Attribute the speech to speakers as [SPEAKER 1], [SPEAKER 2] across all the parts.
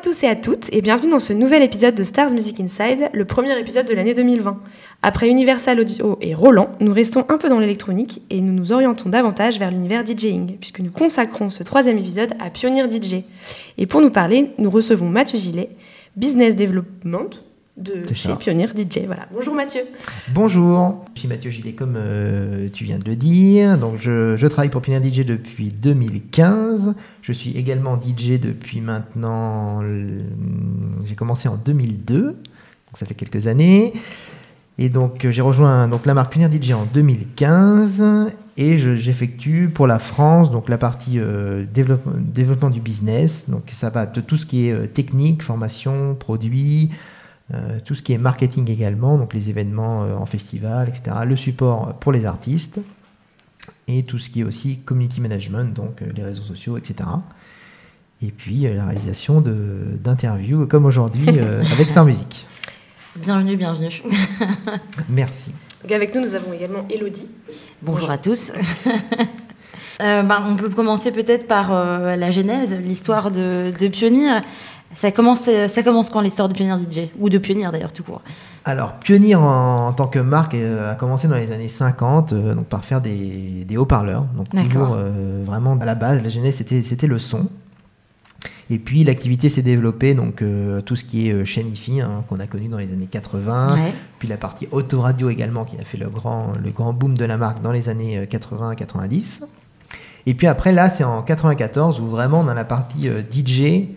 [SPEAKER 1] à tous et à toutes et bienvenue dans ce nouvel épisode de Stars Music Inside, le premier épisode de l'année 2020. Après Universal Audio et Roland, nous restons un peu dans l'électronique et nous nous orientons davantage vers l'univers DJing, puisque nous consacrons ce troisième épisode à Pioneer DJ. Et pour nous parler, nous recevons Mathieu Gillet, Business Development de chez
[SPEAKER 2] ça.
[SPEAKER 1] Pioneer DJ. Voilà. Bonjour Mathieu.
[SPEAKER 2] Bonjour, je suis Mathieu Gillet, comme euh, tu viens de le dire. Donc, je, je travaille pour Pioneer DJ depuis 2015. Je suis également DJ depuis maintenant. le- J'ai commencé en 2002, donc ça fait quelques années. Et donc, euh, j'ai rejoint donc, la marque Pioneer DJ en 2015 et je- j'effectue pour la France donc la partie euh, développement, développement du business. Donc, ça va de tout ce qui est euh, technique, formation, produits. Euh, tout ce qui est marketing également, donc les événements euh, en festival, etc. Le support pour les artistes et tout ce qui est aussi community management, donc euh, les réseaux sociaux, etc. Et puis euh, la réalisation de- d'interviews comme aujourd'hui euh, avec Star Music.
[SPEAKER 3] Bienvenue, bienvenue.
[SPEAKER 2] Merci.
[SPEAKER 1] Donc avec nous, nous avons également Elodie.
[SPEAKER 3] Bonjour à tous. Euh, ben, on peut commencer peut-être par euh, la genèse, l'histoire de, de Pionnier. Ça commence, ça commence quand l'histoire de Pionnier DJ Ou de Pionnier d'ailleurs, tout court.
[SPEAKER 2] Alors, Pioneer en, en tant que marque euh, a commencé dans les années 50 euh, donc par faire des, des haut-parleurs. Donc, toujours euh, vraiment à la base, la genèse c'était, c'était le son. Et puis l'activité s'est développée, donc euh, tout ce qui est euh, chaîne IFI hein, qu'on a connu dans les années 80,
[SPEAKER 3] Ouais.
[SPEAKER 2] puis la partie autoradio également qui a fait le grand, le grand boom de la marque dans les années 80-90. Et puis après là, c'est en 94 où vraiment on a la partie euh, DJ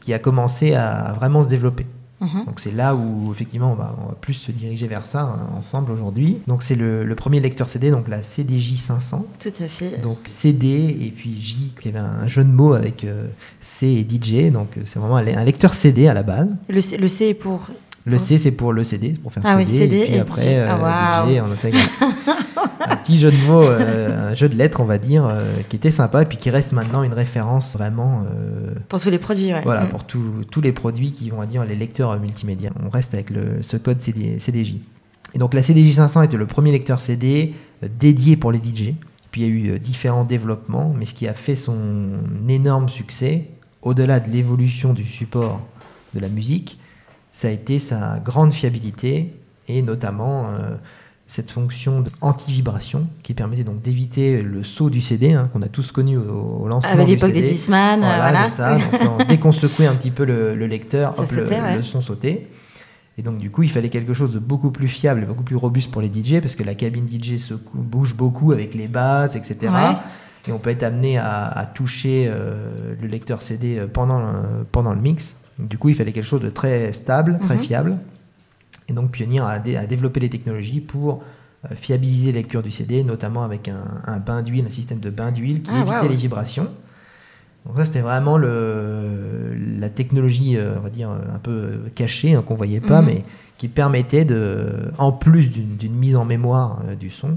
[SPEAKER 2] qui a commencé à vraiment se développer.
[SPEAKER 3] Mhm.
[SPEAKER 2] Donc c'est là où effectivement on va, on va plus se diriger vers ça hein, ensemble aujourd'hui. Donc c'est le, le premier lecteur CD, donc la CDJ 500.
[SPEAKER 3] Tout à fait.
[SPEAKER 2] Donc CD et puis J, qui avait un jeu de mots avec euh, C et DJ. Donc euh, c'est vraiment un, lecteur CD à la base.
[SPEAKER 3] Le, C- le C est pour.
[SPEAKER 2] Le C c'est pour le CD, pour faire
[SPEAKER 3] Ah oui,
[SPEAKER 2] CD.
[SPEAKER 3] CD
[SPEAKER 2] et puis
[SPEAKER 3] et
[SPEAKER 2] après euh,
[SPEAKER 3] Ah, waouh.
[SPEAKER 2] DJ, on intègre un petit jeu de mots, euh, un jeu de lettres on va dire, euh, qui était sympa et puis qui reste maintenant une référence vraiment euh,
[SPEAKER 3] Pour tous les produits, ouais.
[SPEAKER 2] voilà,
[SPEAKER 3] Mm.
[SPEAKER 2] pour tous- tous les produits qui vont dire les lecteurs multimédia. On reste avec le, ce code CD, CDJ. Et donc la CDJ 500 était le premier lecteur CD dédié pour les DJ. Puis il y a eu différents développements, mais ce qui a fait son énorme succès, au-delà de l'évolution du support de la musique, ça a été sa grande fiabilité et notamment euh, cette fonction anti-vibration qui permettait donc d'éviter le saut du CD hein, qu'on a tous connu au, au lancement
[SPEAKER 3] À l'époque des euh,
[SPEAKER 2] Voilà,
[SPEAKER 3] voilà.
[SPEAKER 2] ça. Donc, dès qu'on secouait un petit peu le, le lecteur, le,
[SPEAKER 3] sautait, ouais.
[SPEAKER 2] le son sautait. Et donc, du coup, il fallait quelque chose de beaucoup plus fiable et beaucoup plus robuste pour les DJ parce que la cabine DJ secoue- bouge beaucoup avec les basses, etc.
[SPEAKER 3] Ouais.
[SPEAKER 2] Et on peut être amené à, à toucher euh, le lecteur CD pendant le, pendant le mix. Donc, du coup, il fallait quelque chose de très stable, très
[SPEAKER 3] Mhm.
[SPEAKER 2] fiable. Et donc, Pioneer a, dé- a développé les technologies pour euh, fiabiliser les lectures du CD, notamment avec un, un bain d'huile, un système de bain d'huile qui
[SPEAKER 3] Ah,
[SPEAKER 2] évitait les vibrations. Donc ça, c'était vraiment le, la technologie, euh, on va dire, un peu cachée, hein, qu'on voyait pas,
[SPEAKER 3] Mhm.
[SPEAKER 2] mais qui permettait, de, en plus d'une mise en mémoire euh, du son,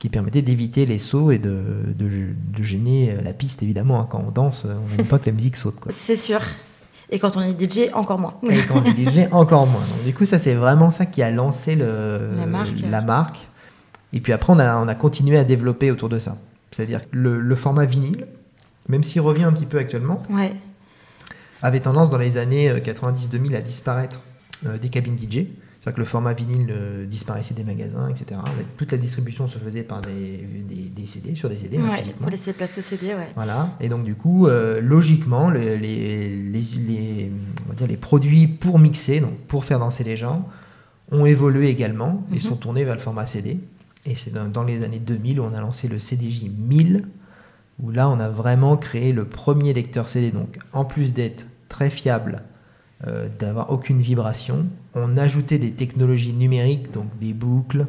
[SPEAKER 2] qui permettait d'éviter les sauts et de, de, de gêner euh, la piste, évidemment. hein. Quand on danse, euh, on ne veut pas que la musique saute.
[SPEAKER 3] C'est sûr. Et quand on est DJ, encore moins.
[SPEAKER 2] Et quand on est DJ, encore moins. Donc, du coup, ça, c'est vraiment ça qui a lancé le,
[SPEAKER 3] La marque.
[SPEAKER 2] la marque. Et puis après, on a, on a continué à développer autour de ça. C'est-à-dire que le, le format vinyle, même s'il revient un petit peu actuellement,
[SPEAKER 3] Ouais.
[SPEAKER 2] avait tendance dans les années euh, 90-2000 à disparaître euh, des cabines DJ. C'est-à-dire que le format vinyle disparaissait des magasins, etc. Toute la distribution se faisait par des, des, des CD, sur des CD, hein,
[SPEAKER 3] Ouais,
[SPEAKER 2] physiquement.
[SPEAKER 3] Pour laisser place au CD, ouais.
[SPEAKER 2] Voilà. Et donc du coup, euh, logiquement, le- les, les, les- on va dire les produits pour mixer, donc pour faire danser les gens, ont évolué également et
[SPEAKER 3] Mhm.
[SPEAKER 2] sont tournés vers le format CD. Et c'est dans, dans les années 2000 où on a lancé le CDJ 1000, où là on a vraiment créé le premier lecteur CD. Donc en plus d'être très fiable, euh, d'avoir aucune vibration, on ajoutait des technologies numériques, donc des boucles,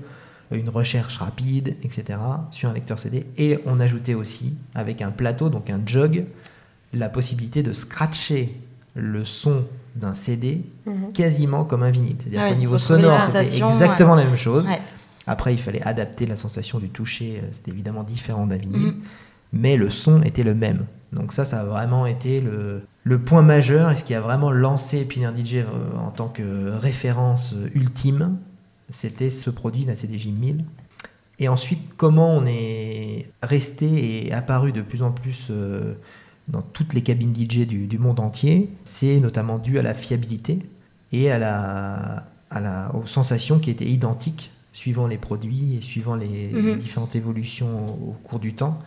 [SPEAKER 2] une recherche rapide, etc., sur un lecteur CD. Et on ajoutait aussi, avec un plateau, donc un jog, la possibilité de scratcher le son d'un CD
[SPEAKER 1] Mhm.
[SPEAKER 2] quasiment comme un vinyle. C'est-à-dire
[SPEAKER 3] Ah
[SPEAKER 2] qu'au
[SPEAKER 3] oui,
[SPEAKER 2] niveau sonore, c'était exactement la même chose.
[SPEAKER 3] Ouais.
[SPEAKER 2] Après, il fallait adapter la sensation du toucher, euh, c'était évidemment différent d'un vinyle,
[SPEAKER 3] Mhm.
[SPEAKER 2] mais le son était le même. Donc ça, ça a vraiment été le, le point majeur et ce qui a vraiment lancé Pioneer DJ euh, en tant que référence ultime, c'était ce produit, la CDJ 1000. Et ensuite, comment on est resté et apparu de plus en plus euh, dans toutes les cabines DJ du, du monde entier, c'est notamment dû à la fiabilité et à la, à la, aux sensations qui étaient identiques suivant les produits et suivant les, les
[SPEAKER 3] Mhm.
[SPEAKER 2] différentes évolutions au, au cours du temps.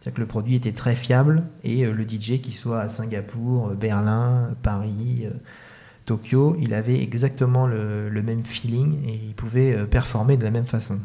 [SPEAKER 2] C'est-à-dire que le produit était très fiable et euh, le DJ, qui soit à Singapour, euh, Berlin, Paris, euh, Tokyo, il avait exactement le, le même feeling et il pouvait performer de la même façon.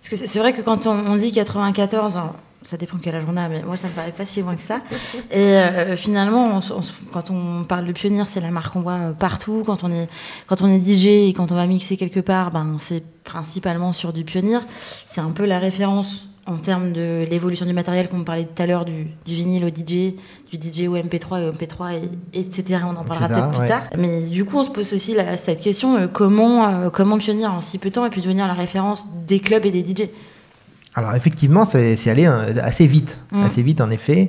[SPEAKER 3] Parce que c'est vrai que quand on, on dit 94, alors, ça dépend quelle âge on a, mais moi ça me paraît pas si loin que ça. Et euh, finalement, on on quand on parle de Pionnier, c'est la marque qu'on voit partout. Quand on est quand on est DJ et quand on va mixer quelque part, ben c'est principalement sur du Pionnier. C'est un peu la référence en termes de l'évolution du matériel, comme on parlait tout à l'heure du, du vinyle au DJ, du DJ au MP3 et au MP3, et, etc. On en parlera peut-être plus
[SPEAKER 2] ouais.
[SPEAKER 3] tard. Mais du coup, on se pose aussi la- cette question euh, comment euh, comment Pionnier en si peu de temps a pu devenir la référence des clubs et des DJ.
[SPEAKER 2] Alors effectivement, c'est c'est allé euh, assez vite,
[SPEAKER 3] Mm.
[SPEAKER 2] assez vite en effet.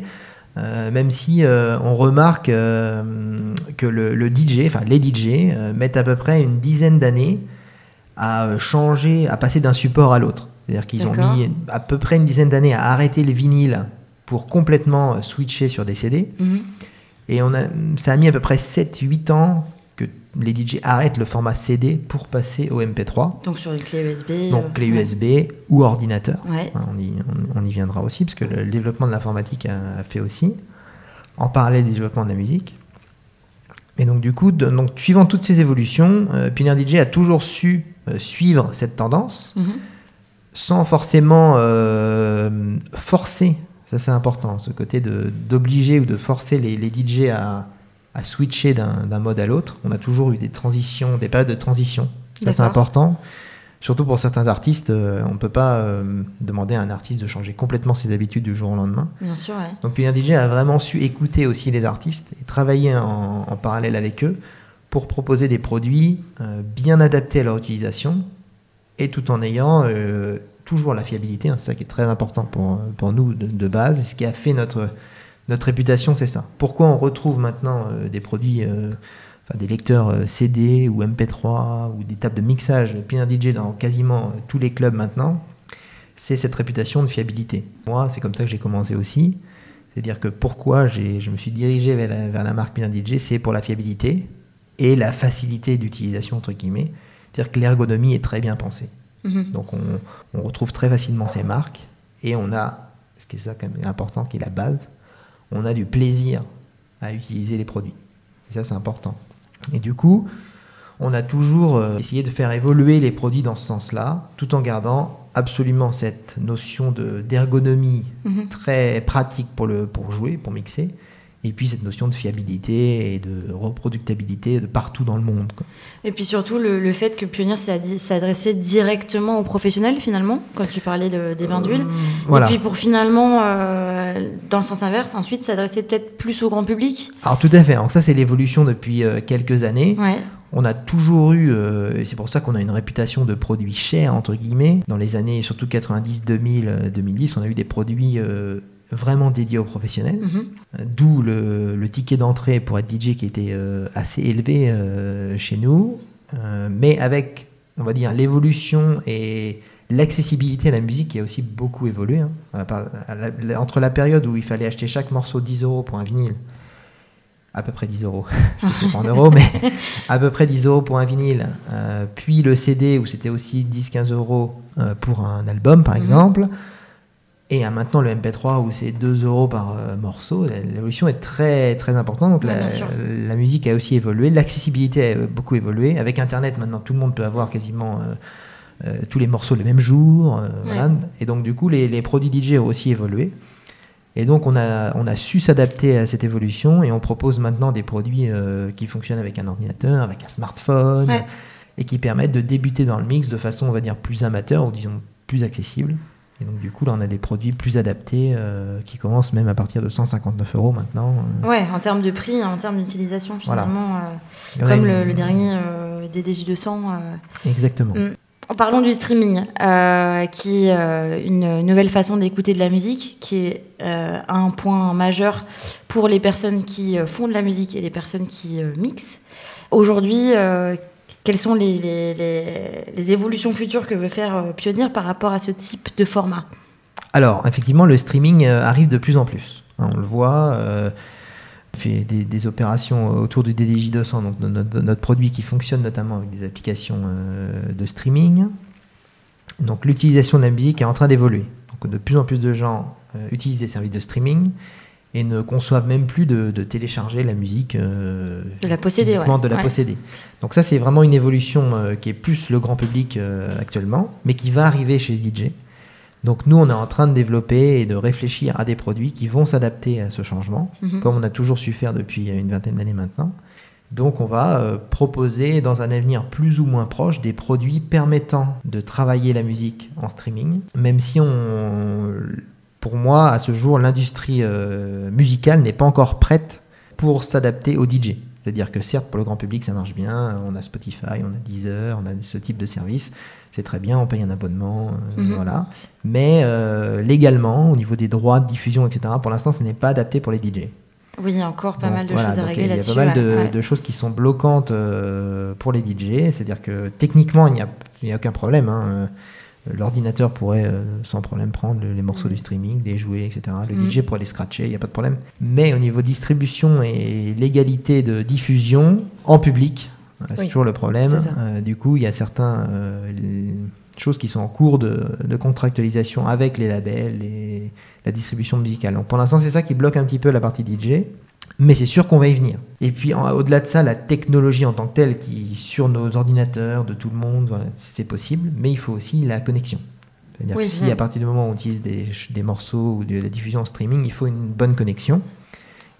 [SPEAKER 2] Euh, même si on remarque que le, le DJ, enfin les DJ, mettent à peu près une dizaine d'années à changer, à passer d'un support à l'autre. C'est-à-dire qu'ils ont mis à peu près une dizaine d'années à arrêter le vinyle pour complètement euh, switcher sur des CD.
[SPEAKER 3] Mhm.
[SPEAKER 2] Et on a, ça a mis à peu près 7-8 ans que les DJ arrêtent le format CD pour passer au MP3.
[SPEAKER 3] Donc sur une clé USB.
[SPEAKER 2] Donc
[SPEAKER 3] euh,
[SPEAKER 2] clé
[SPEAKER 3] ouais.
[SPEAKER 2] USB ou ordinateur.
[SPEAKER 3] Ouais.
[SPEAKER 2] Hein, On y, on- on y viendra aussi, parce que le développement de l'informatique a, a fait aussi, en parallèle du développement de la musique. Et donc, du coup, de- donc, suivant toutes ces évolutions, euh, Pioneer DJ a toujours su euh, suivre cette tendance
[SPEAKER 3] Mhm.
[SPEAKER 2] Sans forcément euh, forcer. Ça, c'est important, ce côté d'obliger ou de forcer les, les DJ à, à switcher d'un mode à l'autre. On a toujours eu des transitions, des périodes de transition. Ça, c'est important. Surtout pour certains artistes, euh, on ne peut pas euh, demander à un artiste de changer complètement ses habitudes du jour au lendemain.
[SPEAKER 3] Bien sûr, ouais.
[SPEAKER 2] Donc Pioneer DJ a vraiment su écouter aussi les artistes et travailler en, en parallèle avec eux pour proposer des produits bien adaptés à leur utilisation et tout en ayant euh, toujours la fiabilité. hein, c'est ça qui est très important pour, pour nous de, base. Et ce qui a fait notre, notre réputation, c'est ça. Pourquoi on retrouve maintenant euh, des produits, euh, enfin, des lecteurs CD ou MP3 ou des tables de mixage Pioneer DJ dans quasiment tous les clubs maintenant c'est cette réputation de fiabilité. Moi, c'est comme ça que j'ai commencé aussi. C'est-à-dire que pourquoi je me suis dirigé vers la, vers la marque Pioneer DJ, c'est pour la fiabilité et la facilité d'utilisation, entre guillemets. C'est-à-dire que l'ergonomie est très bien pensée.
[SPEAKER 3] Mhm.
[SPEAKER 2] Donc on, on retrouve très facilement ces marques et on a, ce qui est ça quand même important, qui est la base, on a du plaisir à utiliser les produits. Et ça c'est important. Et du coup, on a toujours euh, essayé de faire évoluer les produits dans ce sens-là, tout en gardant absolument cette notion de- d'ergonomie
[SPEAKER 3] Mhm.
[SPEAKER 2] très pratique pour, le, pour jouer, pour mixer, et puis cette notion de fiabilité et de reproductibilité de partout dans le monde. quoi.
[SPEAKER 3] Et puis surtout le, le fait que Pioneer s'est adressé directement aux professionnels finalement, quand tu parlais de- des bains d'huile.
[SPEAKER 2] Voilà.
[SPEAKER 3] Et puis pour finalement, euh, dans le sens inverse, ensuite s'adresser peut-être plus au grand public.
[SPEAKER 2] Alors tout à fait, alors ça c'est l'évolution depuis euh, quelques années.
[SPEAKER 3] Ouais.
[SPEAKER 2] On a toujours eu, euh, et c'est pour ça qu'on a une réputation de produits chers, entre guillemets. Dans les années, surtout 90, 2000, euh, 2010, on a eu des produits euh, vraiment dédiés aux professionnels.
[SPEAKER 3] Mhm.
[SPEAKER 2] Euh, D'où le, le ticket d'entrée pour être DJ qui était euh, assez élevé euh, chez nous. Euh, mais avec, on va dire, l'évolution et l'accessibilité à la musique qui a aussi beaucoup évolué. hein. À la- entre la période où il fallait acheter chaque morceau 10 euros pour un vinyle, à peu près 10 euros, je sais pas en euros, mais à peu près 10 euros pour un vinyle, puis le CD où c'était aussi 10-15 euros pour un album par
[SPEAKER 3] Mhm.
[SPEAKER 2] exemple, et à maintenant le MP3 où c'est 2 euros par euh, morceau, l'évolution est très très importante. Donc la, musique a aussi évolué, l'accessibilité a beaucoup évolué. Avec Internet maintenant tout le monde peut avoir quasiment euh, euh, tous les morceaux le même jour. euh, voilà. Et donc du coup les, les produits DJ ont aussi évolué. Et donc on a, on a su s'adapter à cette évolution et on propose maintenant des produits euh, qui fonctionnent avec un ordinateur, avec un smartphone,
[SPEAKER 3] Ouais.
[SPEAKER 2] et qui permettent de débuter dans le mix de façon, on va dire, plus amateur ou disons plus accessible. Et donc du coup là on a des produits plus adaptés euh, qui commencent même à partir de 159 euros maintenant. euh.
[SPEAKER 3] Ouais, en termes de prix, en termes d'utilisation finalement, euh, comme le, le dernier euh, DDJ200. euh,
[SPEAKER 2] Exactement.
[SPEAKER 3] Mm. En parlant du streaming, euh, qui est euh, une nouvelle façon d'écouter de la musique, qui est euh, un point majeur pour les personnes qui font de la musique et les personnes qui mixent. Aujourd'hui, quelles sont les, les- évolutions futures que veut faire euh, Pioneer par rapport à ce type de format?
[SPEAKER 2] Alors effectivement le streaming euh, arrive de plus en plus. Hein, on le voit. Euh, on fait des, opérations autour du DDJ 200, donc notre, notre, produit qui fonctionne notamment avec des applications de streaming. Donc l'utilisation de la musique est en train d'évoluer. Donc de plus en plus de gens utilisent des services de streaming et ne conçoivent même plus de, télécharger la musique
[SPEAKER 3] euh, de la posséder,
[SPEAKER 2] de la posséder. Donc ça c'est vraiment une évolution euh, qui est plus le grand public euh, actuellement, mais qui va arriver chez DJ. Donc nous on est en train de développer et de réfléchir à des produits qui vont s'adapter à ce changement, mhm. comme on a toujours su faire depuis une vingtaine d'années maintenant. Donc on va proposer dans un avenir plus ou moins proche des produits permettant de travailler la musique en streaming, même si on pour moi, à ce jour, l'industrie euh, musicale n'est pas encore prête pour s'adapter au DJ. C'est-à-dire que certes, pour le grand public, ça marche bien. On a Spotify, on a Deezer, on a ce type de service. C'est très bien, on paye un abonnement, euh, mhm. voilà. Mais euh, légalement, au niveau des droits de diffusion, etc., pour l'instant, ce n'est pas adapté pour les DJ.
[SPEAKER 3] Oui, il y a encore pas mal de choses à régler
[SPEAKER 2] là-dessus.
[SPEAKER 3] Il y
[SPEAKER 2] a pas mal de, choses qui sont bloquantes pour les DJ. C'est-à-dire que techniquement, il n'y a, a, aucun problème. Hein. L'ordinateur pourrait euh, sans problème prendre les morceaux du streaming, les jouer, etc. Le mm. DJ pourrait les scratcher, il n'y a pas de problème. Mais au niveau distribution et légalité de diffusion en public, euh, c'est toujours le problème. Euh, du coup, il y a certaines choses qui sont en cours de, contractualisation avec les labels et la distribution musicale. Donc pour l'instant, c'est ça qui bloque un petit peu la partie DJ. Mais c'est sûr qu'on va y venir. Et puis au-delà de ça, la technologie en tant que telle, qui sur nos ordinateurs de tout le monde, c'est possible, mais il faut aussi la connexion. C'est-à-dire que si à partir du moment où on utilise des, morceaux ou de la diffusion en streaming, il faut une bonne connexion.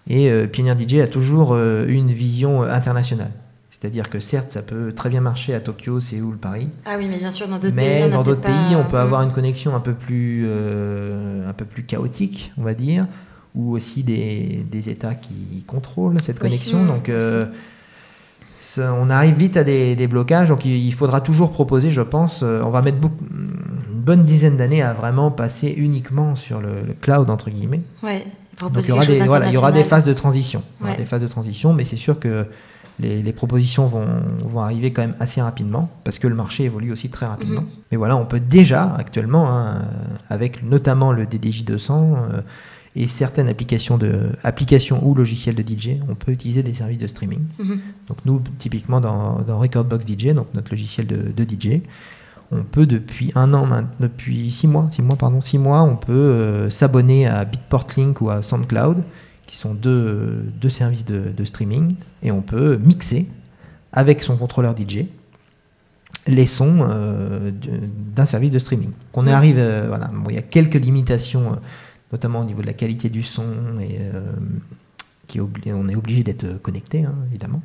[SPEAKER 2] Et euh, Pioneer DJ a toujours euh, une vision euh, internationale. C'est-à-dire que certes, ça peut très bien marcher à Tokyo, Séoul, Paris.
[SPEAKER 3] Ah oui, mais bien sûr, dans d'autres
[SPEAKER 2] pays. Mais dans d'autres pays, on peut avoir une connexion un peu plus, un peu plus chaotique, on va dire ou aussi des, des États qui contrôlent cette connexion. donc, euh, on arrive vite à des, des, blocages. Donc, il faudra toujours proposer, je pense, euh, on va mettre une bonne dizaine d'années à vraiment passer uniquement sur le, cloud, entre guillemets.
[SPEAKER 3] Ouais,
[SPEAKER 2] donc, il y, aura des, voilà, il y aura des phases de transition. Des phases de transition, mais c'est sûr que les, les, propositions vont, vont, arriver quand même assez rapidement parce que le marché évolue aussi très rapidement. Mhm. Mais voilà, on peut déjà actuellement, hein, avec notamment le DDJ 200, et certaines applications, de, applications ou logiciels de DJ, on peut utiliser des services de streaming. Mhm. Donc nous, typiquement dans, dans, Recordbox DJ, donc notre logiciel de, de, DJ, on peut depuis un an, depuis six mois, six mois pardon, six mois, on peut euh, s'abonner à Bitport Link ou à SoundCloud, qui sont deux, deux services de, de, streaming, et on peut mixer avec son contrôleur DJ les sons euh, d'un service de streaming. Qu'on arrive, euh, voilà, il y a quelques limitations notamment au niveau de la qualité du son, et euh, qui on est obligé d'être connecté, hein, évidemment.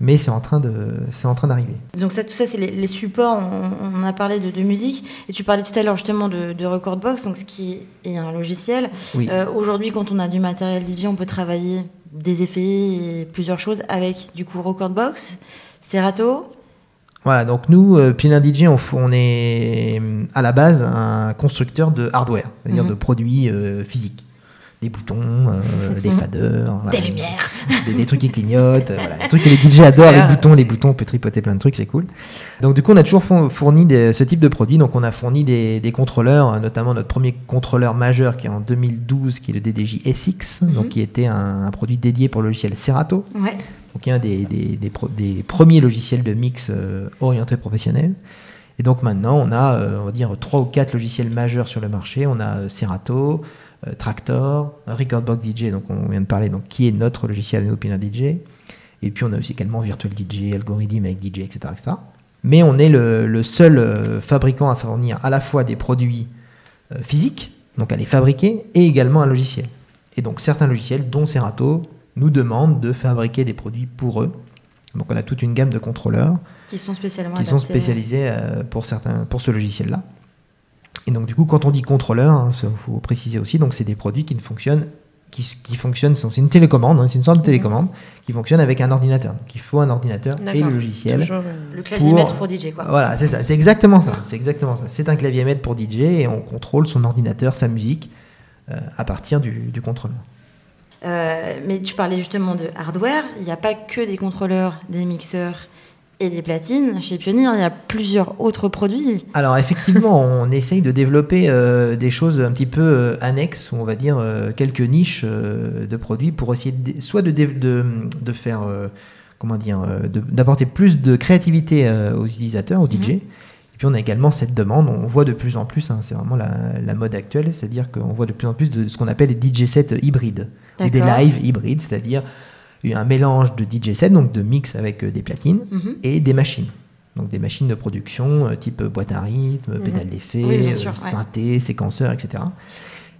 [SPEAKER 2] Mais c'est en train de, c'est en train d'arriver.
[SPEAKER 3] Donc ça, tout ça, c'est les, supports. On, a parlé de, musique et tu parlais tout à l'heure justement de, de Recordbox, donc ce qui est un logiciel. Euh, aujourd'hui, quand on a du matériel DJ, on peut travailler des effets et plusieurs choses avec du coup Recordbox, Serato,
[SPEAKER 2] voilà, donc nous, euh, DJ, on, est à la base un constructeur de hardware, c'est-à-dire mhm. de produits euh, physiques. Des boutons, euh, des faders,
[SPEAKER 3] des lumières,
[SPEAKER 2] des, trucs qui clignotent, voilà, des trucs que les DJ adorent, les boutons, les boutons, on peut tripoter plein de trucs, c'est cool. Donc du coup, on a toujours fourni ce type de produits, donc on a fourni des, contrôleurs, notamment notre premier contrôleur majeur qui est en 2012, qui est le DDJ SX, donc mhm. qui était un, un, produit dédié pour le logiciel Serato.
[SPEAKER 3] Ouais
[SPEAKER 2] donc un des, des, premiers logiciels de mix euh, orientés professionnels. Et donc maintenant, on a, euh, on va dire, trois ou quatre logiciels majeurs sur le marché. On a euh, Serato, Tractor, Recordbox DJ, donc on vient de parler, donc qui est notre logiciel Opina DJ. Et puis on a aussi également Virtual DJ, Algorithm avec DJ, etc., Mais on est le, le seul fabricant à fournir à la fois des produits physiques, donc à les fabriquer, et également un logiciel. Et donc certains logiciels, dont Serato, nous demandent de fabriquer des produits pour eux. Donc on a toute une gamme de contrôleurs
[SPEAKER 3] qui sont, spécialement
[SPEAKER 2] qui sont spécialisés euh, pour, certains, pour ce logiciel-là. Et donc du coup, quand on dit contrôleur, il hein, faut préciser aussi, donc c'est des produits qui ne fonctionnent qui, qui fonctionnent, c'est une télécommande, hein, c'est une sorte de mhm. télécommande qui fonctionne avec un ordinateur. Donc il faut un ordinateur et le logiciel.
[SPEAKER 3] Euh, le clavier maître pour DJ quoi.
[SPEAKER 2] Voilà, c'est ça, c'est exactement ça. C'est exactement ça. C'est un clavier maître pour DJ et on contrôle son ordinateur, sa musique euh, à partir du, du contrôleur.
[SPEAKER 3] Euh, mais tu parlais justement de hardware. Il n'y a pas que des contrôleurs, des mixeurs et des platines. Chez Pionnier, il y a plusieurs autres produits.
[SPEAKER 2] Alors effectivement, on essaye de développer euh, des choses un petit peu euh, annexes, ou on va dire euh, quelques niches de produits pour essayer de- soit de, dé- de, de faire, comment dire, d'apporter plus de créativité aux utilisateurs, aux DJ. Et puis on a également cette demande, on voit de plus en plus, hein, c'est vraiment la, la mode actuelle, c'est-à-dire qu'on voit de plus en plus de ce qu'on appelle des DJ sets hybrides, des
[SPEAKER 3] D'accord.
[SPEAKER 2] live hybrides, c'est-à-dire un mélange de DJ sets, donc de mix avec euh, des platines,
[SPEAKER 3] Mhm.
[SPEAKER 2] et des machines. Donc des machines de production euh, type boîte à rythme,
[SPEAKER 1] Mhm.
[SPEAKER 2] pédale d'effet,
[SPEAKER 3] Oui,
[SPEAKER 2] euh,
[SPEAKER 3] ouais.
[SPEAKER 2] synthé, séquenceur, etc.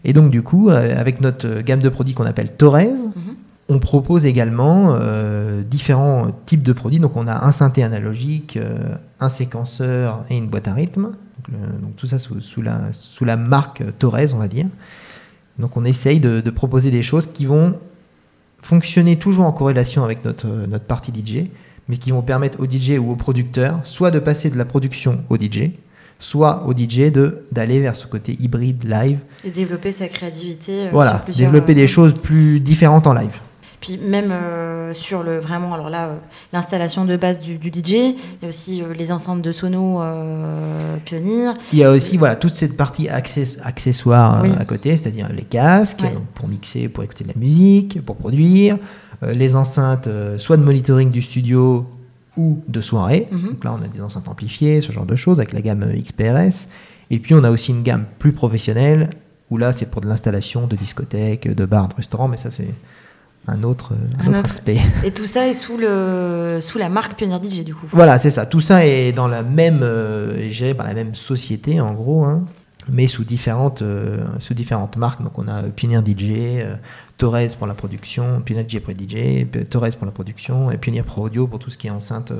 [SPEAKER 2] Et donc du coup, avec notre gamme de produits qu'on appelle Torres,
[SPEAKER 3] Mhm.
[SPEAKER 2] on propose également euh, différents types de produits. Donc on a un synthé analogique, euh, un séquenceur et une boîte à rythme. Donc, le- donc tout ça sous, sous la, sous la marque Torres, on va dire. Donc on essaye de, de proposer des choses qui vont fonctionner toujours en corrélation avec notre, notre partie DJ, mais qui vont permettre au DJ ou au producteur soit de passer de la production au DJ, soit au DJ de d'aller vers ce côté hybride live.
[SPEAKER 3] Et développer sa créativité. euh,
[SPEAKER 2] voilà, développer
[SPEAKER 3] euh,
[SPEAKER 2] des choses plus différentes en live.
[SPEAKER 3] Puis même euh, sur le vraiment, alors là, euh, l'installation de base du, du DJ, il y a aussi euh, les enceintes de sono Pioneer.
[SPEAKER 2] Il y a aussi voilà toute cette partie access- accessoire
[SPEAKER 3] Oui.
[SPEAKER 2] à côté, c'est-à-dire les casques
[SPEAKER 3] Ouais.
[SPEAKER 2] pour mixer, pour écouter de la musique, pour produire, les enceintes soit de monitoring du studio ou de soirée.
[SPEAKER 3] Mhm.
[SPEAKER 2] Donc là, on a des enceintes amplifiées, ce genre de choses avec la gamme XPRS. Et puis on a aussi une gamme plus professionnelle où là, c'est pour de l'installation de discothèques, de bars, de restaurants, mais ça c'est un autre, euh, un
[SPEAKER 3] Un
[SPEAKER 2] autre
[SPEAKER 3] autre.
[SPEAKER 2] aspect.
[SPEAKER 3] Et tout ça est sous, le, sous la marque Pioneer DJ, du coup.
[SPEAKER 2] Voilà, c'est ça. Tout ça est dans la même, euh, géré par la même société en gros, hein, mais sous différentes, euh, sous différentes marques. Donc on a euh, Pioneer DJ, euh, Torres pour la production, Pioneer DJ pour DJ, Torres pour la production et Pioneer Pro Audio pour tout ce qui est enceinte, euh,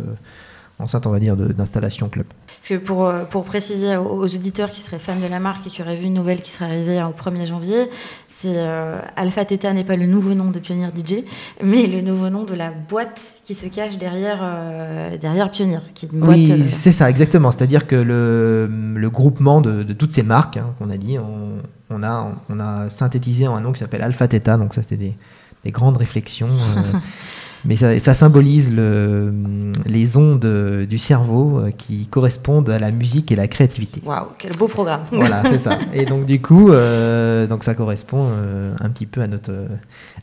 [SPEAKER 2] enceinte on va dire de- d'installation club.
[SPEAKER 3] Parce que pour, euh, pour préciser aux, aux auditeurs qui seraient fans de la marque et qui auraient vu une nouvelle qui serait arrivée hein, au 1er janvier, c'est euh, Alpha Theta n'est pas le nouveau nom de Pioneer DJ, mais le nouveau nom de la boîte qui se cache derrière, euh, derrière Pioneer, qui est une boîte.
[SPEAKER 2] Oui,
[SPEAKER 3] euh,
[SPEAKER 2] c'est ça, exactement. C'est-à-dire que le, le groupement de, de toutes ces marques hein, qu'on a dit, on, on a, on a synthétisé en un nom qui s'appelle Alpha Theta. Donc ça, c'était des, des grandes réflexions. mais ça, ça symbolise le, les ondes du cerveau euh, qui correspondent à la musique et la créativité.
[SPEAKER 3] Waouh, quel beau programme.
[SPEAKER 2] Voilà, c'est ça. Et donc du coup, euh, donc ça correspond euh, un petit peu à notre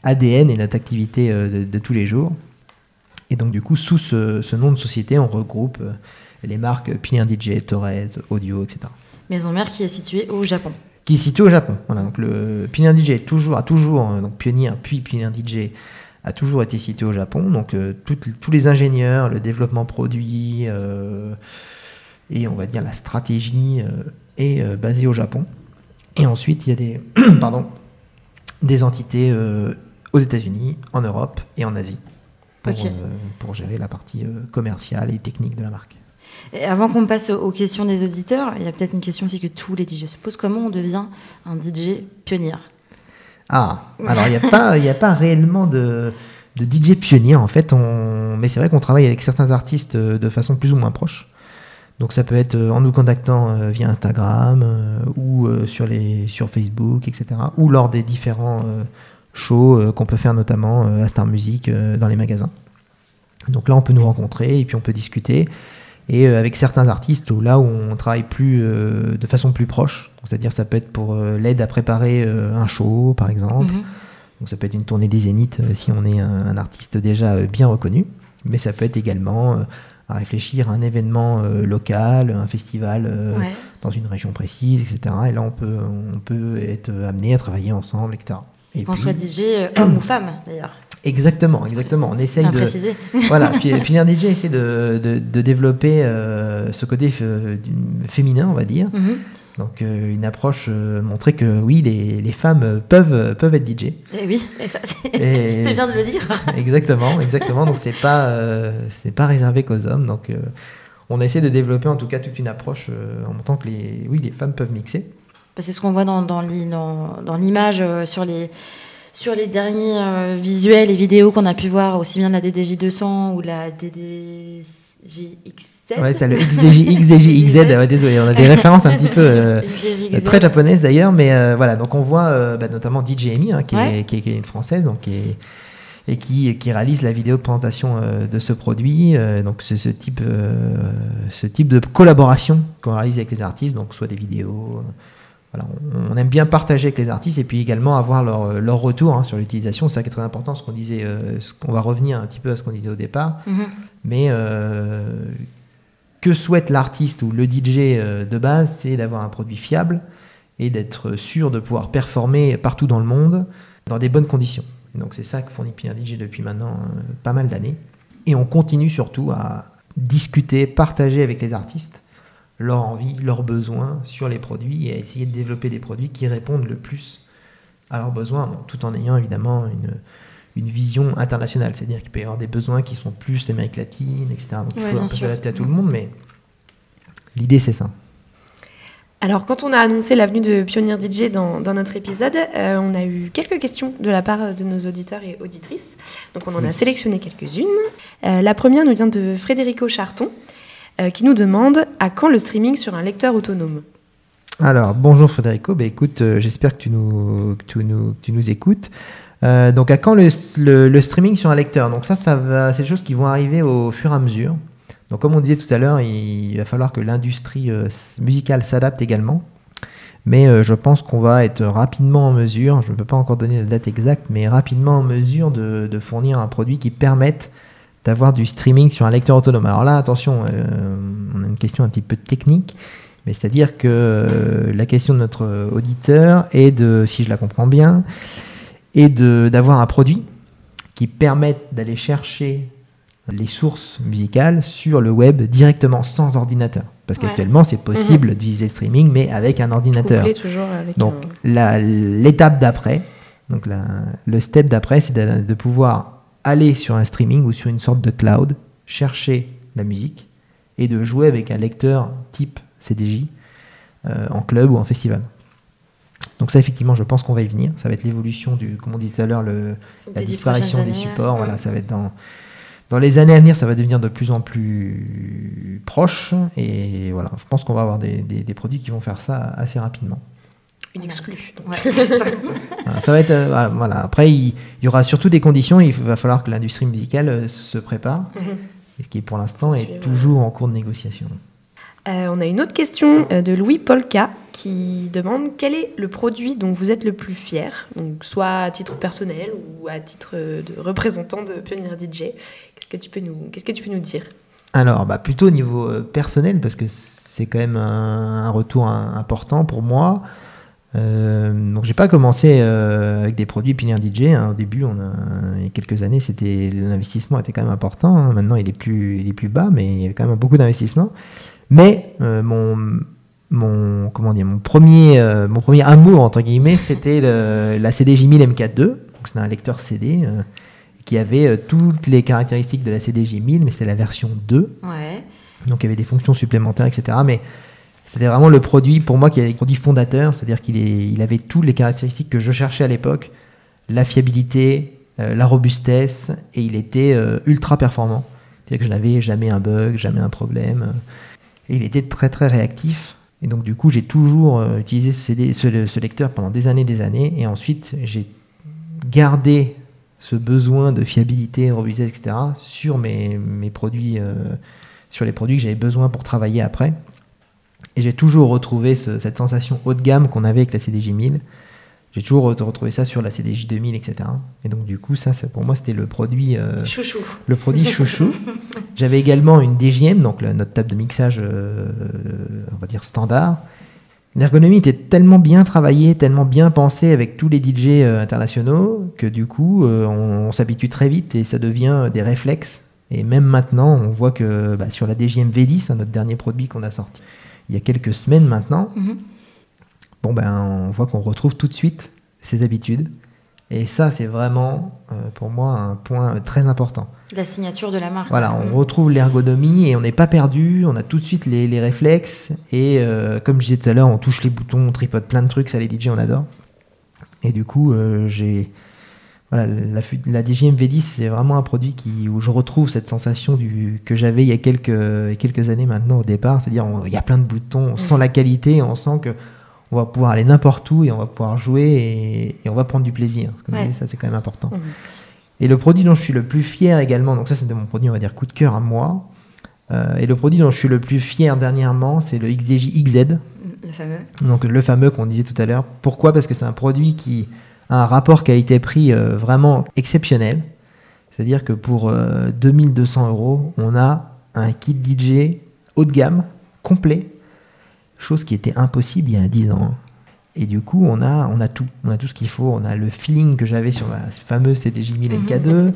[SPEAKER 2] ADN et notre activité de, de tous les jours. Et donc du coup, sous ce, ce nom de société, on regroupe les marques Pioneer DJ, Torres, Audio, etc.
[SPEAKER 3] Maison mère qui est située au Japon.
[SPEAKER 2] Qui est situé au Japon. Voilà, donc le DJ toujours, a toujours, donc Pioneer puis Pioneer DJ a toujours été situé au Japon. Donc euh, tous les ingénieurs, le développement produit euh, et on va dire la stratégie euh, est basée au Japon. Et ensuite, il y a des, pardon, des entités aux États-Unis, en Europe et en Asie pour, gérer la partie commerciale et technique de la marque.
[SPEAKER 3] Et avant qu'on passe aux- aux questions des auditeurs, il y a peut-être une question aussi que tous les DJ se posent. Comment on devient un DJ pionnier?
[SPEAKER 2] Ah, alors il n'y a, pas- a pas réellement de, de DJ pionnier en fait, mais c'est vrai qu'on travaille avec certains artistes euh, de façon plus ou moins proche. Donc ça peut être euh, en nous contactant euh, via Instagram ou sur, les, sur Facebook, etc. Ou lors des différents shows qu'on peut faire notamment à Star Music dans les magasins. Donc là on peut nous rencontrer et puis on peut discuter. Et euh, avec certains artistes, où là où on travaille plus euh, de façon plus proche, c'est-à-dire ça peut être pour euh, l'aide à préparer euh, un show par exemple.
[SPEAKER 3] Mhm.
[SPEAKER 2] Donc ça peut être une tournée des Zéniths si on est un, un artiste déjà bien reconnu, mais ça peut être également à réfléchir à un événement local, un festival
[SPEAKER 3] Ouais.
[SPEAKER 2] dans une région précise, etc. Et là on peut, on peut être amené à travailler ensemble, etc.
[SPEAKER 3] Qu'on soit DJ euh, homme ou femme, d'ailleurs.
[SPEAKER 2] Exactement, exactement. On essaye de,
[SPEAKER 3] préciser.
[SPEAKER 2] voilà, puis Pioneer DJ essaie de, de, de développer euh, ce côté euh, féminin, on va dire.
[SPEAKER 3] Mhm.
[SPEAKER 2] Donc euh, une approche euh, montrer que oui, les, les femmes peuvent, peuvent être DJ.
[SPEAKER 3] Et Eh oui, et ça, c'est bien de le dire.
[SPEAKER 2] exactement, exactement. Donc c'est pas c'est pas réservé qu'aux hommes. Donc on essaie de développer en tout cas toute une approche en montrant que les oui les femmes peuvent mixer.
[SPEAKER 3] Bah, C'est ce qu'on voit dans, dans l'i- dans- dans l'image euh, sur les, sur les derniers euh, visuels et vidéos qu'on a pu voir, aussi bien de la DDJ 200 ou la DDJXZ.
[SPEAKER 2] Ouais, c'est le XDJ, XDJ, XZ. ouais, désolé, on a des références un petit peu euh, très japonaises d'ailleurs, mais euh, voilà. Donc on voit bah, notamment DJ Amy, hein, qui,
[SPEAKER 3] Ouais.
[SPEAKER 2] est, qui, est, qui est une française, donc qui est, et qui, qui réalise la vidéo de présentation de ce produit. Donc c'est ce type, ce type de collaboration qu'on réalise avec les artistes, donc soit des vidéos. Voilà, on, aime bien partager avec les artistes et puis également avoir leur, leur retour hein, sur l'utilisation. C'est ça qui est très important, ce qu'on disait, euh, ce qu'on va revenir un petit peu à ce qu'on disait au départ.
[SPEAKER 3] Mhm.
[SPEAKER 2] Mais euh, que souhaite l'artiste ou le DJ euh, de base, c'est d'avoir un produit fiable et d'être sûr de pouvoir performer partout dans le monde dans des bonnes conditions. Et donc c'est ça que fournit Pioneer DJ depuis maintenant euh, pas mal d'années. Et on continue surtout à discuter, partager avec les artistes leur envie, leurs besoins sur les produits et à essayer de développer des produits qui répondent le plus à leurs besoins, bon, tout en ayant évidemment une, une vision internationale. C'est-à-dire qu'il peut y avoir des besoins qui sont plus l'Amérique latine, etc. Donc il faut un peu s'adapter à tout le monde, mais l'idée c'est ça.
[SPEAKER 1] Alors, quand on a annoncé l'avenue de Pioneer DJ dans, dans notre épisode, euh, on a eu quelques questions de la part de nos auditeurs et auditrices. Donc, on en a sélectionné quelques-unes. Euh, la première nous vient de Frédérico Charton, euh, qui nous demande à quand le streaming sur un lecteur autonome
[SPEAKER 2] Alors, bonjour Frédérico. Bah, écoute, euh, j'espère que tu nous, tu nous, tu nous écoutes. Euh, donc, à quand le, streaming sur un lecteur? Donc, ça, ça va, c'est des choses qui vont arriver au fur et à mesure. Donc, comme on disait tout à l'heure, il va falloir que l'industrie musicale s'adapte également. Mais je pense qu'on va être rapidement en mesure, je ne peux pas encore donner la date exacte, mais rapidement en mesure de fournir un produit qui permette d'avoir du streaming sur un lecteur autonome. Alors là, attention, euh, on a une question un petit peu technique, mais c'est-à-dire que euh, la question de notre auditeur est de, si je la comprends bien, est d'avoir un produit qui permette d'aller chercher les sources musicales sur le web directement sans ordinateur. Parce
[SPEAKER 3] Ouais.
[SPEAKER 2] qu'actuellement, c'est possible d'utiliser le streaming, mais avec un ordinateur.
[SPEAKER 1] Toujours avec
[SPEAKER 2] Donc
[SPEAKER 1] un-
[SPEAKER 2] l'étape d'après, donc la- le step d'après, c'est de, de pouvoir aller sur un streaming ou sur une sorte de cloud, chercher la musique et de jouer avec un lecteur type CDJ euh, en club ou en festival. Donc ça, effectivement, je pense qu'on va y venir. Ça va être l'évolution du, comme on dit tout à l'heure, la disparition des supports. Voilà, ça va être dans dans les années à venir, ça va devenir de plus en plus proche. Et voilà, je pense qu'on va avoir des, des- des produits qui vont faire ça assez rapidement.
[SPEAKER 1] Une exclue.
[SPEAKER 3] Ouais, ça.
[SPEAKER 2] Va être, euh, voilà. Après, il, il y aura surtout des conditions. Il va falloir que l'industrie musicale euh, se prépare,
[SPEAKER 1] Mhm.
[SPEAKER 2] ce qui pour l'instant est
[SPEAKER 1] Suivre.
[SPEAKER 2] toujours en cours de négociation.
[SPEAKER 1] Euh, on a une autre question de Louis Polka qui demande quel est le produit dont vous êtes le plus fier, donc soit à titre personnel ou à titre de représentant de Pioneer DJ. Qu'est-ce que tu peux nous, qu'est-ce que tu peux nous dire?
[SPEAKER 2] Alors, bah, plutôt au niveau personnel, parce que c'est quand même un, un retour un- important pour moi. Euh, donc, j'ai pas commencé euh, avec des produits Pioneer DJ. hein. Au début, on a, il y a quelques années, c'était l'investissement était quand même important. hein. Maintenant, il est plus, il est plus bas, mais il y avait quand même beaucoup d'investissement. Mais euh, mon, mon, comment dire, mon premier, mon premier amour entre guillemets, c'était la CDJ 1000 MK2. Donc, c'était un lecteur CD. qui avait toutes les caractéristiques de la CDJ 1000, mais c'était la version 2.
[SPEAKER 3] Ouais.
[SPEAKER 2] Donc il y avait des fonctions supplémentaires, etc. Mais c'était vraiment le produit, pour moi, qui est le produit fondateur, c'est-à-dire qu'il il avait toutes les caractéristiques que je cherchais à l'époque, la fiabilité, euh, la robustesse, et il était euh, ultra performant. C'est-à-dire que je n'avais jamais un bug, jamais un problème. euh, et il était très très réactif. Et donc du coup, j'ai toujours utilisé ce, lecteur pendant des années des années. Et ensuite, j'ai gardé ce besoin de fiabilité, robustesse, etc. sur mes, produits, sur les produits que j'avais besoin pour travailler après. Et j'ai toujours retrouvé ce- cette sensation haut de gamme qu'on avait avec la CDJ 1000. J'ai toujours re- retrouvé ça sur la CDJ 2000, etc. Et donc du coup, ça, pour moi, c'était le produit, euh,
[SPEAKER 1] Chouchou.
[SPEAKER 2] le produit chouchou. J'avais également une DJM, donc la- notre table de mixage, euh, on va dire standard. L'ergonomie était tellement bien travaillée, tellement bien pensée avec tous les DJ euh, internationaux que du coup, on, on s'habitue très vite et ça devient des réflexes. Et même maintenant, on voit que bah, sur la DJM V10, hein, notre dernier produit qu'on a sorti il y a quelques semaines maintenant,
[SPEAKER 3] Mhm.
[SPEAKER 2] bon ben, on voit qu'on retrouve tout de suite ses habitudes. Et ça, c'est vraiment euh, pour moi un point euh, très important.
[SPEAKER 3] La signature de la marque.
[SPEAKER 2] Voilà, on
[SPEAKER 3] Mhm.
[SPEAKER 2] retrouve l'ergonomie et on n'est pas perdu, on a tout de suite les, les réflexes. Et euh, comme je disais tout à l'heure, on touche les boutons, on tripote plein de trucs, ça les DJ, on adore. Et du coup, euh, j'ai. Voilà, la, la DJM V10, c'est vraiment un produit qui, où je retrouve cette sensation du, que j'avais il y a quelques, années maintenant au départ. C'est-à-dire, il y a plein de boutons, on sent la qualité, on sent que on va pouvoir aller n'importe où et on va pouvoir jouer et, et on va prendre du plaisir. Comme ça, c'est quand même important.
[SPEAKER 1] Mhm.
[SPEAKER 2] Et le produit dont je suis le plus fier également, donc ça c'était mon produit on va dire coup de cœur à moi, euh, et le produit dont je suis le plus fier dernièrement c'est le XDJ XZ,
[SPEAKER 3] Le fameux.
[SPEAKER 2] donc le fameux qu'on disait tout à l'heure. Pourquoi? Parce que c'est un produit qui un rapport qualité-prix euh, vraiment exceptionnel. C'est-à-dire que pour euh, 2200 euros, on a un kit DJ haut de gamme, complet, chose qui était impossible il y a 10 ans. Et du coup, on a, on a tout. On a tout ce qu'il faut. On a le feeling que j'avais sur ma fameuse CDJ 1000 MK2.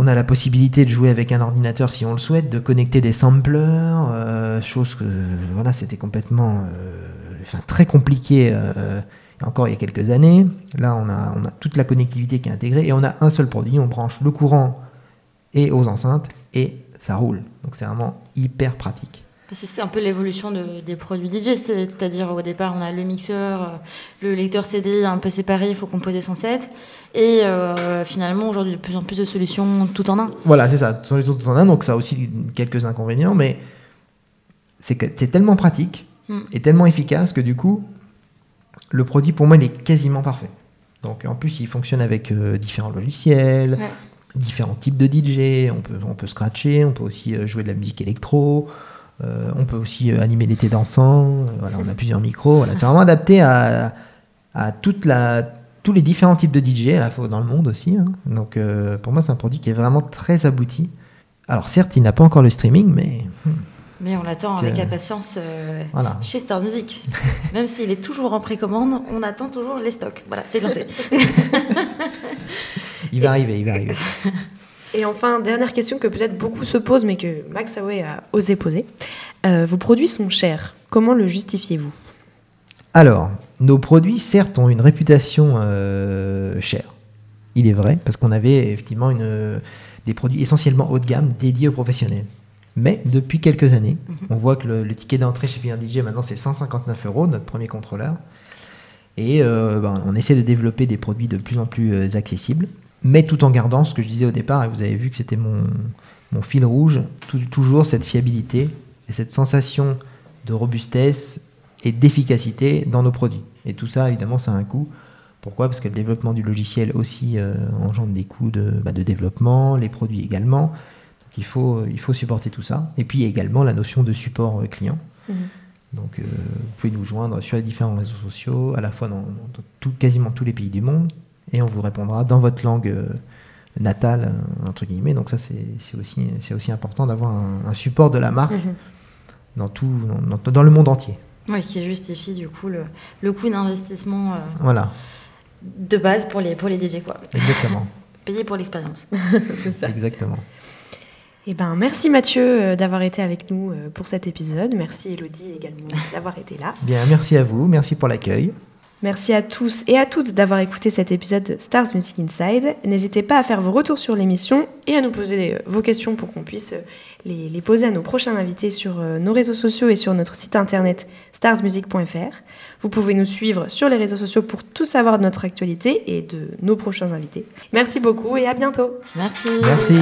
[SPEAKER 2] On a la possibilité de jouer avec un ordinateur si on le souhaite, de connecter des samplers, euh, chose que voilà, c'était complètement, euh, enfin, très compliqué euh, encore il y a quelques années. Là, on a, on a toute la connectivité qui est intégrée et on a un seul produit. On branche le courant et aux enceintes et ça roule. Donc c'est vraiment hyper pratique.
[SPEAKER 3] C'est un peu l'évolution de- des produits DJ, c'est- c'est-à-dire au départ on a le mixeur, euh, le lecteur CD un peu séparé, il faut composer son set, et euh, finalement aujourd'hui de plus en plus de solutions tout en un.
[SPEAKER 2] Voilà, c'est ça. Les autres en un, donc ça a aussi quelques inconvénients, mais c'est tellement pratique
[SPEAKER 3] Mm.
[SPEAKER 2] et tellement efficace que du coup, le produit pour moi il est quasiment parfait. Donc en plus, il fonctionne avec euh, différents logiciels,
[SPEAKER 3] Ouais.
[SPEAKER 2] différents types de DJ. On peut, on peut scratcher, on peut aussi euh, jouer de la musique électro. euh, on peut aussi animer l'été dansant. voilà, on a plusieurs micros. Voilà, c'est vraiment adapté à, à toute la, tous les différents types de DJ, à la fois dans le monde aussi. hein. Donc euh, pour moi, c'est un produit qui est vraiment très abouti. Alors certes, il n'a pas encore le streaming, mais hmm,
[SPEAKER 3] Mais on l'attend avec impatience euh,
[SPEAKER 2] voilà.
[SPEAKER 3] chez Star Music. Même s'il est toujours en précommande, on attend toujours les stocks. Voilà, c'est lancé.
[SPEAKER 2] Il va arriver, il va arriver.
[SPEAKER 1] Et enfin, dernière question que peut-être beaucoup se posent, mais que Max Huawei a osé poser. Euh, vos produits sont chers. Comment le justifiez-vous?
[SPEAKER 2] Alors, nos produits, certes, ont une réputation euh, chère. Il est vrai, parce qu'on avait effectivement une, des produits essentiellement haut de gamme dédiés aux professionnels. Mais depuis quelques années, on voit que le, le ticket d'entrée chez Pioneer DJ, maintenant, c'est 159 euros, notre premier contrôleur. Et euh, ben, on essaie de développer des produits de plus en plus euh, accessibles, mais tout en gardant ce que je disais au départ, et vous avez vu que c'était mon, mon fil rouge, tout- toujours cette fiabilité et cette sensation de robustesse et d'efficacité dans nos produits. Et tout ça, évidemment, ça a un coût. Pourquoi? Parce que le développement du logiciel aussi euh, engendre des coûts de, bah, de développement, les produits également. Donc il faut, il faut supporter tout ça. Et puis également la notion de support euh, client.
[SPEAKER 1] Mhm.
[SPEAKER 2] Donc euh, vous pouvez nous joindre sur les différents réseaux sociaux, à la fois dans, dans tout- quasiment tous les pays du monde, et on vous répondra dans votre langue euh, natale, euh, entre guillemets. Donc ça, c'est aussi, aussi important d'avoir un, un support de la marque
[SPEAKER 1] Mhm.
[SPEAKER 2] dans, tout, dans, le monde entier.
[SPEAKER 3] Oui, qui justifie du coup le, le coût d'investissement euh,
[SPEAKER 2] Voilà,
[SPEAKER 3] de base pour les, pour les DJ, quoi.
[SPEAKER 2] exactement.
[SPEAKER 3] Payé pour l'expérience.
[SPEAKER 1] C'est ça.
[SPEAKER 2] exactement.
[SPEAKER 1] Eh ben, merci Mathieu euh, d'avoir été avec nous euh, pour cet épisode. Merci Elodie également d'avoir été là.
[SPEAKER 2] Bien, merci à vous, merci pour l'accueil.
[SPEAKER 1] Merci à tous et à toutes d'avoir écouté cet épisode de Stars Music Inside. N'hésitez pas à faire vos retours sur l'émission et à nous poser euh, vos questions pour qu'on puisse les, les poser à nos prochains invités sur nos réseaux sociaux et sur notre site internet starsmusic.fr. Vous pouvez nous suivre sur les réseaux sociaux pour tout savoir de notre actualité et de nos prochains invités. Merci beaucoup et à bientôt.
[SPEAKER 3] Merci.
[SPEAKER 2] Merci.